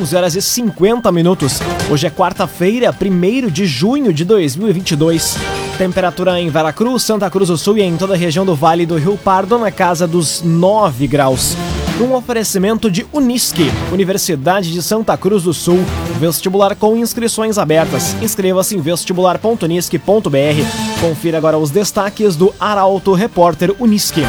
11 horas e 50 minutos. Hoje é quarta-feira, 1 de junho de 2022. Temperatura em Veracruz, Santa Cruz do Sul e em toda a região do Vale do Rio Pardo na casa dos 9 graus. Um oferecimento de Unisque, Universidade de Santa Cruz do Sul. Vestibular com inscrições abertas. Inscreva-se em vestibular.unisque.br. Confira agora os destaques do Arauto Repórter Unisque.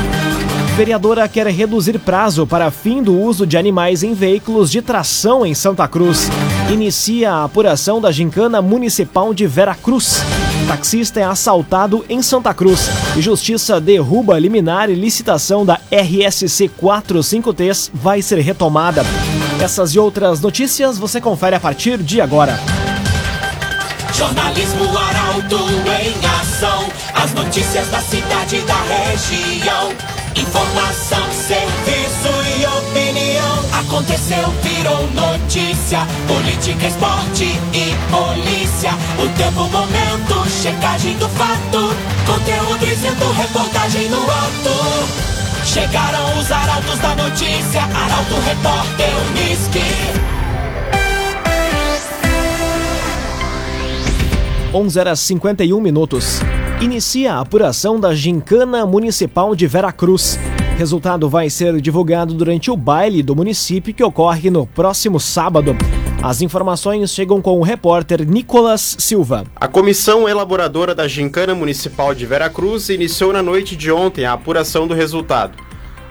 Vereadora quer reduzir prazo para fim do uso de animais em veículos de tração em Santa Cruz. Inicia a apuração da gincana municipal de Veracruz. Taxista é assaltado em Santa Cruz e Justiça derruba liminar e licitação da RSC 45T vai ser retomada. Essas e outras notícias você confere a partir de agora. Jornalismo Arauto em ação. As notícias da cidade e da região. Informação, serviço e opinião. Aconteceu, virou notícia. Política, esporte e polícia. O tempo, momento, checagem do fato. Conteúdo dizendo, reportagem no ato. Chegaram os arautos da notícia. Arauto, repórter, Unisque. 11 horas 51 minutos. Inicia a apuração da Gincana Municipal de Veracruz. Resultado vai ser divulgado durante o baile do município que ocorre no próximo sábado. As informações chegam com o repórter Nicolas Silva. A comissão elaboradora da Gincana Municipal de Veracruz iniciou na noite de ontem a apuração do resultado.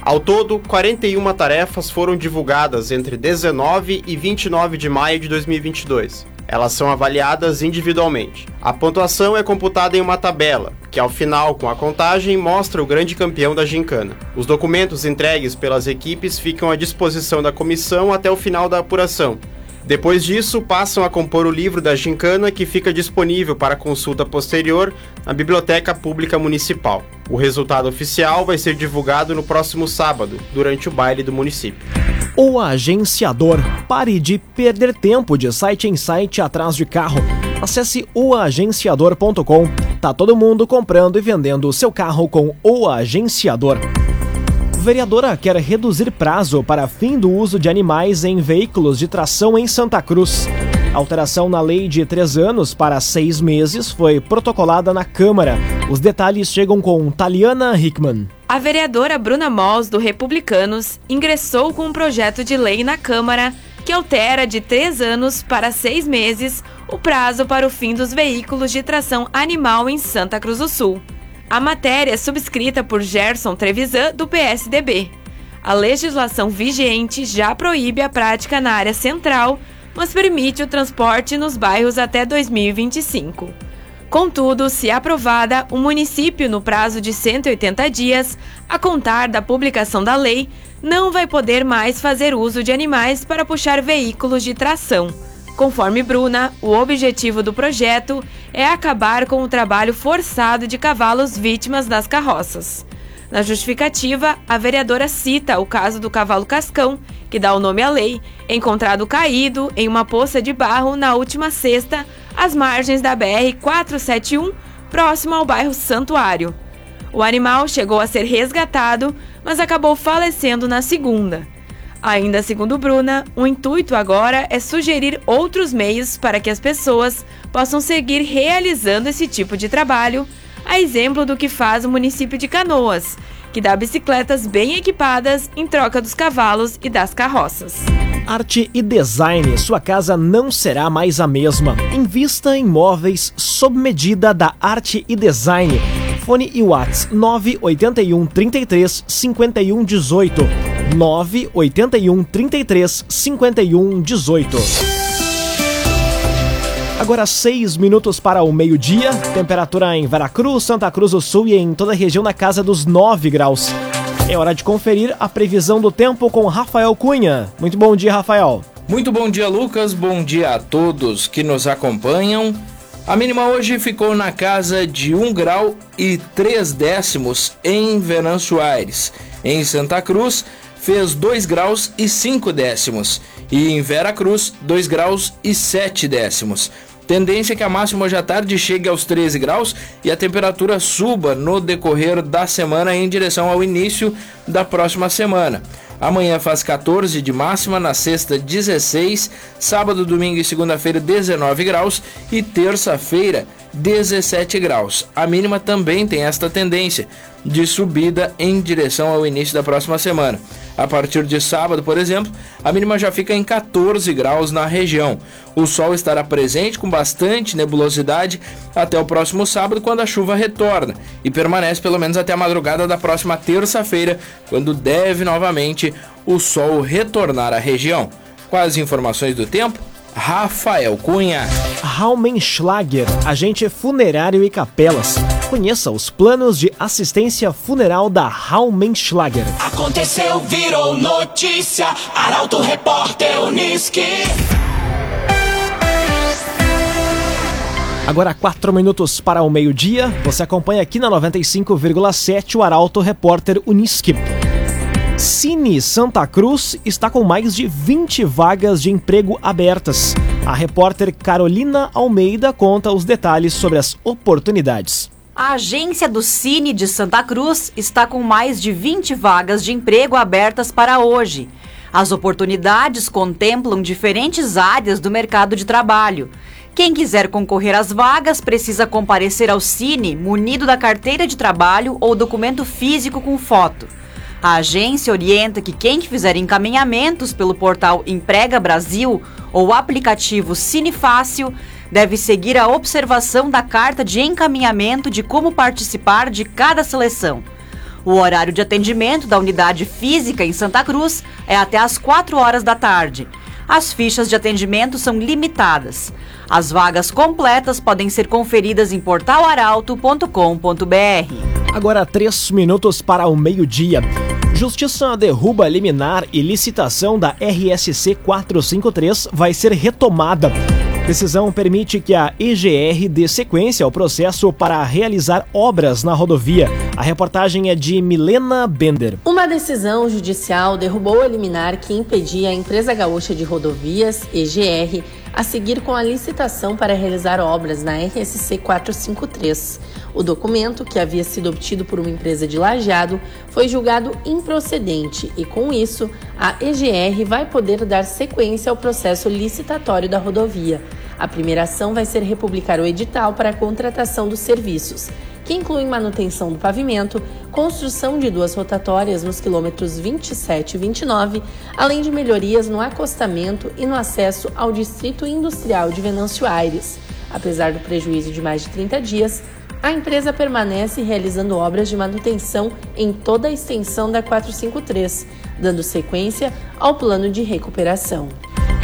Ao todo, 41 tarefas foram divulgadas entre 19 e 29 de maio de 2022. Elas são avaliadas individualmente. A pontuação é computada em uma tabela, que ao final, com a contagem, mostra o grande campeão da gincana. Os documentos entregues pelas equipes ficam à disposição da comissão até o final da apuração. Depois disso, passam a compor o livro da gincana que fica disponível para consulta posterior na Biblioteca Pública Municipal. O resultado oficial vai ser divulgado no próximo sábado, durante o baile do município. O agenciador. Pare de perder tempo de site em site atrás de carro. Acesse oagenciador.com. Tá todo mundo comprando e vendendo o seu carro com o agenciador. Vereadora quer reduzir prazo para fim do uso de animais em veículos de tração em Santa Cruz. A alteração na lei de três anos para seis meses foi protocolada na Câmara. Os detalhes chegam com Taliana Hickman. A vereadora Bruna Mols, do Republicanos, ingressou com um projeto de lei na Câmara que altera de três anos para seis meses o prazo para o fim dos veículos de tração animal em Santa Cruz do Sul. A matéria é subscrita por Gerson Trevisan, do PSDB. A legislação vigente já proíbe a prática na área central, mas permite o transporte nos bairros até 2025. Contudo, se aprovada, o município, no prazo de 180 dias, a contar da publicação da lei, não vai poder mais fazer uso de animais para puxar veículos de tração. Conforme Bruna, o objetivo do projeto é acabar com o trabalho forçado de cavalos vítimas das carroças. Na justificativa, a vereadora cita o caso do cavalo Cascão, que dá o nome à lei, encontrado caído em uma poça de barro na última sexta, às margens da BR-471, próximo ao bairro Santuário. O animal chegou a ser resgatado, mas acabou falecendo na segunda. Ainda segundo Bruna, o intuito agora é sugerir outros meios para que as pessoas possam seguir realizando esse tipo de trabalho, a exemplo do que faz o município de Canoas, que dá bicicletas bem equipadas em troca dos cavalos e das carroças. Arte e design, sua casa não será mais a mesma. Invista em móveis sob medida da Arte e Design. Fone e Whats 981 33 51 18. 981 33 51 18. Agora seis minutos para o meio-dia. Temperatura em Veracruz, Santa Cruz do Sul e em toda a região na casa dos 9 graus. É hora de conferir a previsão do tempo com Rafael Cunha. Muito bom dia, Rafael. Muito bom dia, Lucas. Bom dia a todos que nos acompanham. A mínima hoje ficou na casa de 1 grau e 3 décimos em Venâncio Aires. Em Santa Cruz, fez 2 graus e 5 décimos. E em Vera Cruz, 2 graus e 7 décimos. Tendência é que a máxima hoje à tarde chegue aos 13 graus e a temperatura suba no decorrer da semana em direção ao início da próxima semana. Amanhã faz 14 de máxima, na sexta 16, sábado, domingo e segunda-feira 19 graus e terça-feira 17 graus. A mínima também tem esta tendência de subida em direção ao início da próxima semana. A partir de sábado, por exemplo, a mínima já fica em 14 graus na região. O sol estará presente com bastante nebulosidade até o próximo sábado, quando a chuva retorna, e permanece pelo menos até a madrugada da próxima terça-feira, quando deve novamente o sol retornar à região. Com as informações do tempo, Rafael Cunha. Raumenschlager, agente funerário e capelas. Conheça os planos de assistência funeral da Raumenschlager. Aconteceu, virou notícia. Arauto Repórter Uniski. Agora, quatro minutos para o meio-dia. Você acompanha aqui na 95,7 o Arauto Repórter Uniski. Cine Santa Cruz está com mais de 20 vagas de emprego abertas. A repórter Carolina Almeida conta os detalhes sobre as oportunidades. A agência do Cine de Santa Cruz está com mais de 20 vagas de emprego abertas para hoje. As oportunidades contemplam diferentes áreas do mercado de trabalho. Quem quiser concorrer às vagas precisa comparecer ao Cine munido da carteira de trabalho ou documento físico com foto. A agência orienta que quem fizer encaminhamentos pelo portal Emprega Brasil ou aplicativo Cine Fácil deve seguir a observação da carta de encaminhamento de como participar de cada seleção. O horário de atendimento da unidade física em Santa Cruz é até às 4 horas da tarde. As fichas de atendimento são limitadas. As vagas completas podem ser conferidas em portalaralto.com.br. Agora, três minutos para o meio-dia. Justiça derruba liminar e licitação da RSC 453 vai ser retomada. Decisão permite que a EGR dê sequência ao processo para realizar obras na rodovia. A reportagem é de Milena Bender. Uma decisão judicial derrubou a liminar que impedia a empresa gaúcha de rodovias, EGR, a seguir com a licitação para realizar obras na RSC 453. O documento, que havia sido obtido por uma empresa de lajeado, foi julgado improcedente e, com isso, a EGR vai poder dar sequência ao processo licitatório da rodovia. A primeira ação vai ser republicar o edital para a contratação dos serviços, que incluem manutenção do pavimento, construção de duas rotatórias nos quilômetros 27 e 29, além de melhorias no acostamento e no acesso ao Distrito Industrial de Venâncio Aires. Apesar do prejuízo de mais de 30 dias, a empresa permanece realizando obras de manutenção em toda a extensão da 453, dando sequência ao plano de recuperação.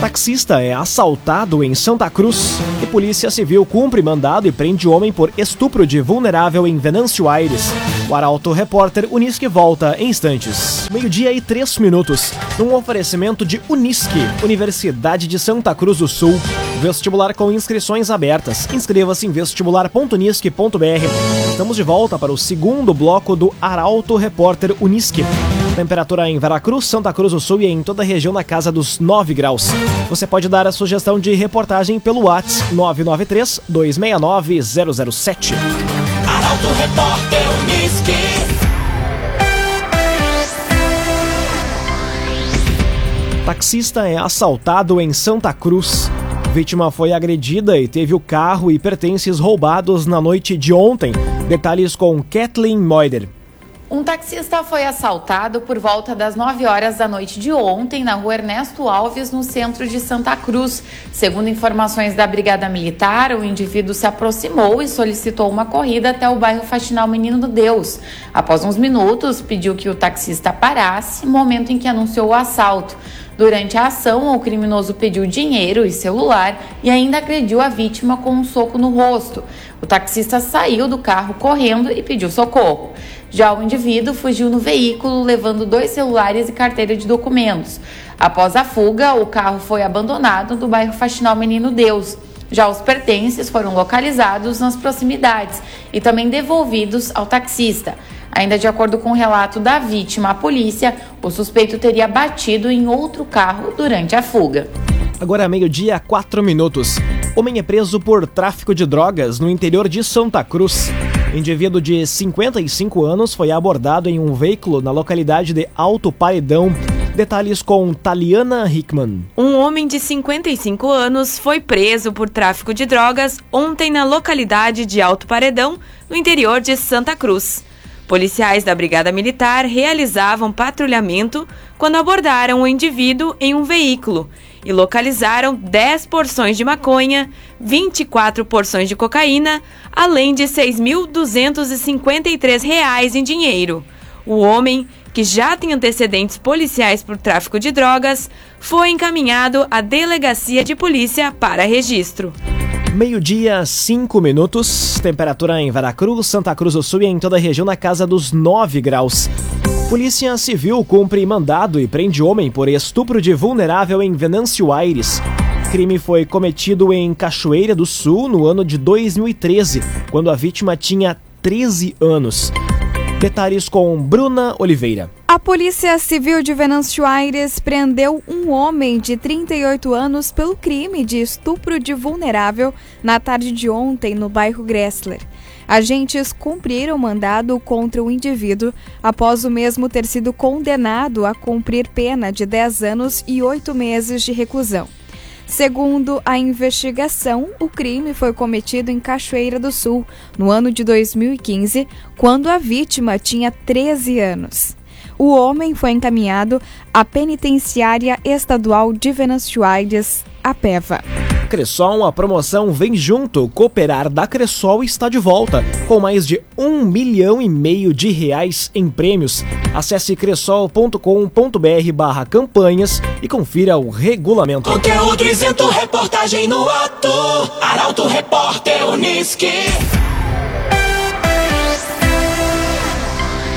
Taxista é assaltado em Santa Cruz e Polícia Civil cumpre mandado e prende homem por estupro de vulnerável em Venâncio Aires. O Arauto Repórter Unisque volta em instantes. Meio-dia e três minutos. Num oferecimento de Unisque, Universidade de Santa Cruz do Sul. Vestibular com inscrições abertas. Inscreva-se em vestibular.unisque.br. Estamos de volta para o segundo bloco do Arauto Repórter Unisque. Temperatura em Veracruz, Santa Cruz do Sul e em toda a região na casa dos 9 graus. Você pode dar a sugestão de reportagem pelo WhatsApp 993 269 007. Arauto Repórter Uniski. Taxista é assaltado em Santa Cruz. Vítima foi agredida e teve o carro e pertences roubados na noite de ontem. Detalhes com Kathleen Moider. Um taxista foi assaltado por volta das 9 horas da noite de ontem na rua Ernesto Alves, no centro de Santa Cruz. Segundo informações da Brigada Militar, o indivíduo se aproximou e solicitou uma corrida até o bairro Faxinal Menino do Deus. Após uns minutos, pediu que o taxista parasse, momento em que anunciou o assalto. Durante a ação, o criminoso pediu dinheiro e celular e ainda agrediu a vítima com um soco no rosto. O taxista saiu do carro correndo e pediu socorro. Já o indivíduo fugiu no veículo, levando dois celulares e carteira de documentos. Após a fuga, o carro foi abandonado no bairro Faxinal Menino Deus. Já os pertences foram localizados nas proximidades e também devolvidos ao taxista. Ainda de acordo com o relato da vítima à polícia, o suspeito teria batido em outro carro durante a fuga. Agora meio-dia, quatro minutos. Homem é preso por tráfico de drogas no interior de Santa Cruz. Indivíduo de 55 anos foi abordado em um veículo na localidade de Alto Paredão. Detalhes com Taliana Hickman. Um homem de 55 anos foi preso por tráfico de drogas ontem na localidade de Alto Paredão, no interior de Santa Cruz. Policiais da Brigada Militar realizavam patrulhamento quando abordaram o indivíduo em um veículo e localizaram 10 porções de maconha, 24 porções de cocaína, além de R$ 6.253 em dinheiro. O homem, que já tem antecedentes policiais por tráfico de drogas, foi encaminhado à delegacia de polícia para registro. Meio-dia, 5 minutos. Temperatura em Veracruz, Santa Cruz do Sul e em toda a região na casa dos 9 graus. Polícia Civil cumpre mandado e prende homem por estupro de vulnerável em Venâncio Aires. Crime foi cometido em Cachoeira do Sul no ano de 2013, quando a vítima tinha 13 anos. Detalhes com Bruna Oliveira. A Polícia Civil de Venâncio Aires prendeu um homem de 38 anos pelo crime de estupro de vulnerável na tarde de ontem no bairro Gressler. Agentes cumpriram mandado contra o indivíduo após o mesmo ter sido condenado a cumprir pena de 10 anos e 8 meses de reclusão. Segundo a investigação, o crime foi cometido em Cachoeira do Sul, no ano de 2015, quando a vítima tinha 13 anos. O homem foi encaminhado à Penitenciária Estadual de Venâncio Aires, a PEVA. Cressol, a promoção Vem Junto, Cooperar da Cressol está de volta, com mais de um milhão e meio de reais em prêmios. Acesse cressol.com.br barra campanhas e confira o regulamento. Conteúdo isento, reportagem no ato. Arauto Repórter Uniski.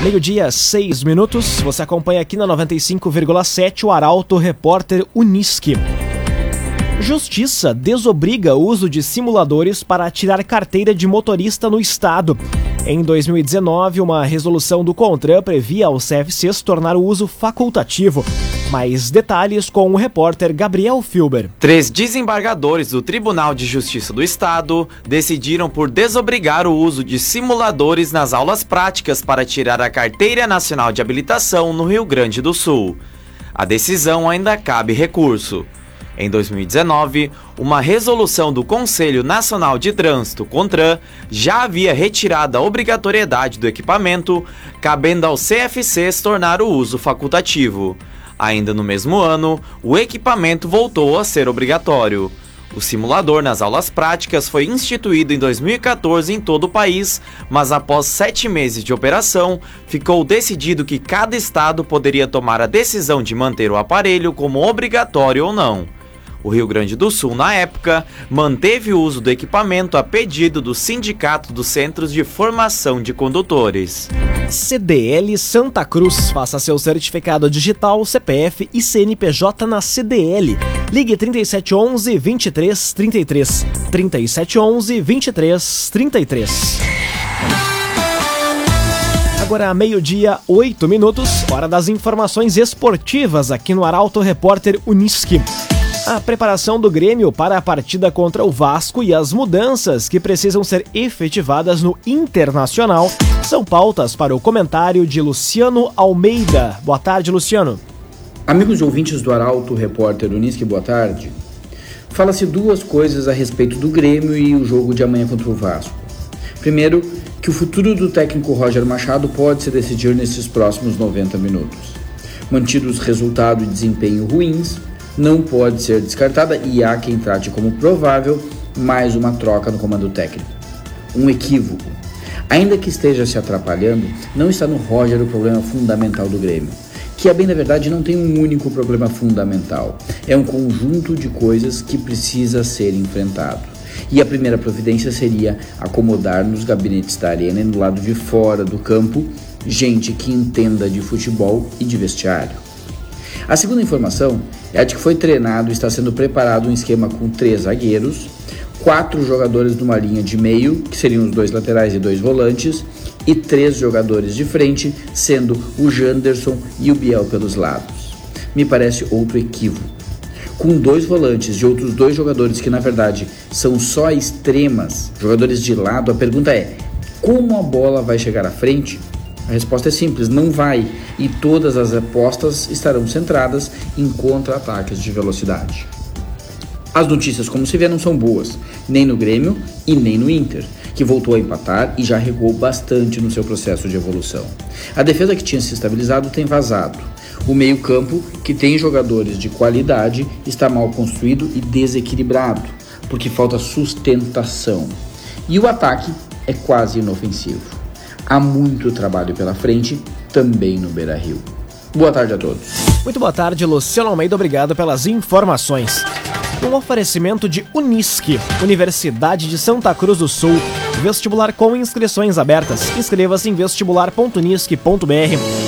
Meio-dia, seis minutos. Você acompanha aqui na 95,7 o Arauto Repórter Uniski. Justiça desobriga o uso de simuladores para tirar carteira de motorista no estado. Em 2019, uma resolução do CONTRAN previa ao CFCs tornar o uso facultativo. Mais detalhes com o repórter Gabriel Filber. Três desembargadores do Tribunal de Justiça do Estado decidiram por desobrigar o uso de simuladores nas aulas práticas para tirar a Carteira Nacional de Habilitação no Rio Grande do Sul. A decisão ainda cabe recurso. Em 2019, uma resolução do Conselho Nacional de Trânsito, CONTRAN, já havia retirado a obrigatoriedade do equipamento, cabendo ao CFCs tornar o uso facultativo. Ainda no mesmo ano, o equipamento voltou a ser obrigatório. O simulador nas aulas práticas foi instituído em 2014 em todo o país, mas após sete meses de operação, ficou decidido que cada estado poderia tomar a decisão de manter o aparelho como obrigatório ou não. O Rio Grande do Sul, na época, manteve o uso do equipamento a pedido do Sindicato dos Centros de Formação de Condutores. CDL Santa Cruz. Faça seu certificado digital, CPF e CNPJ na CDL. Ligue 3711 2333. 3711 2333. Agora, meio-dia, oito minutos, hora das informações esportivas aqui no Arauto Repórter Uniski a preparação do Grêmio para a partida contra o Vasco e as mudanças que precisam ser efetivadas no Internacional são pautas para o comentário de Luciano Almeida. Boa tarde, Luciano. Amigos e ouvintes do Arauto, repórter Unisque, boa tarde. Fala-se duas coisas a respeito do Grêmio e o jogo de amanhã contra o Vasco. Primeiro, que o futuro do técnico Roger Machado pode se decidir nesses próximos 90 minutos. Mantidos resultado e desempenho ruins, não pode ser descartada e há quem trate como provável mais uma troca no comando técnico. Um equívoco. Ainda que esteja se atrapalhando, não está no Roger o problema fundamental do Grêmio, que a bem da verdade não tem um único problema fundamental. É um conjunto de coisas que precisa ser enfrentado. E a primeira providência seria acomodar nos gabinetes da arena e no lado de fora do campo gente que entenda de futebol e de vestiário. A segunda informação que foi treinado e está sendo preparado um esquema com três zagueiros, quatro jogadores numa linha de meio, que seriam os dois laterais e dois volantes, e três jogadores de frente, sendo o Janderson e o Biel pelos lados. Me parece outro equívoco. Com dois volantes e outros dois jogadores que na verdade são só extremas, jogadores de lado, a pergunta é: como a bola vai chegar à frente? A resposta é simples: não vai, e todas as apostas estarão centradas em contra-ataques de velocidade. As notícias, como se vê, não são boas, nem no Grêmio e nem no Inter, que voltou a empatar e já recuou bastante no seu processo de evolução. A defesa que tinha se estabilizado tem vazado. O meio-campo, que tem jogadores de qualidade, está mal construído e desequilibrado, porque falta sustentação. E o ataque é quase inofensivo. Há muito trabalho pela frente, também no Beira Rio. Boa tarde a todos. Muito boa tarde, Luciano Almeida. Obrigado pelas informações. Um oferecimento de Unisque, Universidade de Santa Cruz do Sul. Vestibular com inscrições abertas. Inscreva-se em vestibular.unisque.br.